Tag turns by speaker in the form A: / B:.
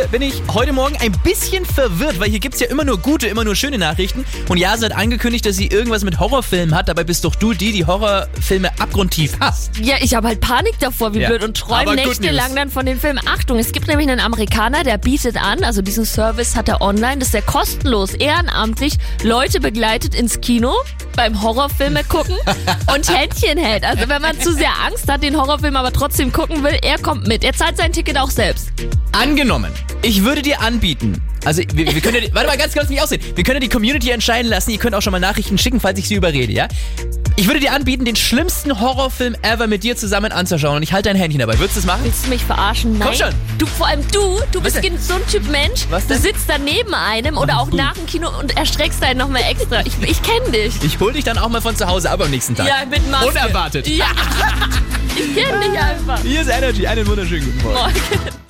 A: Hier bin ich heute Morgen ein bisschen verwirrt, weil hier gibt es ja immer nur gute, immer nur schöne Nachrichten. Und Jase hat angekündigt, dass sie irgendwas mit Horrorfilmen hat. Dabei bist doch du die, die Horrorfilme abgrundtief hasst.
B: Ja, ich habe halt Panik davor, wie
A: Ja.
B: blöd, und
A: Aber
B: träume
A: good
B: nächtelang
A: news.
B: dann von den Filmen. Achtung, es gibt nämlich einen Amerikaner, der bietet an, also diesen Service hat er online, dass er kostenlos, ehrenamtlich Leute begleitet ins Kino beim Horrorfilme gucken und Händchen hält. Also wenn man zu sehr Angst hat, den Horrorfilm aber trotzdem gucken will, er kommt mit. Er zahlt sein Ticket auch selbst.
A: Angenommen, ich würde dir anbieten. Also, wir, wir können ja, warte mal ganz kurz mich aussehen. Wir können ja die Community entscheiden lassen. Ihr könnt auch schon mal Nachrichten schicken, falls ich sie überrede, ja? Ich würde dir anbieten, den schlimmsten Horrorfilm ever mit dir zusammen anzuschauen und ich halte dein Händchen dabei. Würdest du das machen?
B: Willst du mich verarschen? Nein.
A: Komm schon.
B: Du, vor allem du, du bist so ein Typ Mensch.
A: Was
B: du
A: denn?
B: sitzt da neben einem oder auch
A: du?
B: nach dem Kino und erstreckst einen nochmal extra. Ich, ich kenne dich.
A: Ich hol dich dann auch mal von zu Hause ab am nächsten Tag.
B: Ja, mit Maske.
A: Unerwartet.
B: Ja. Ich kenne dich einfach.
A: Hier ist Energy. Einen wunderschönen guten Morgen.
B: Morgen.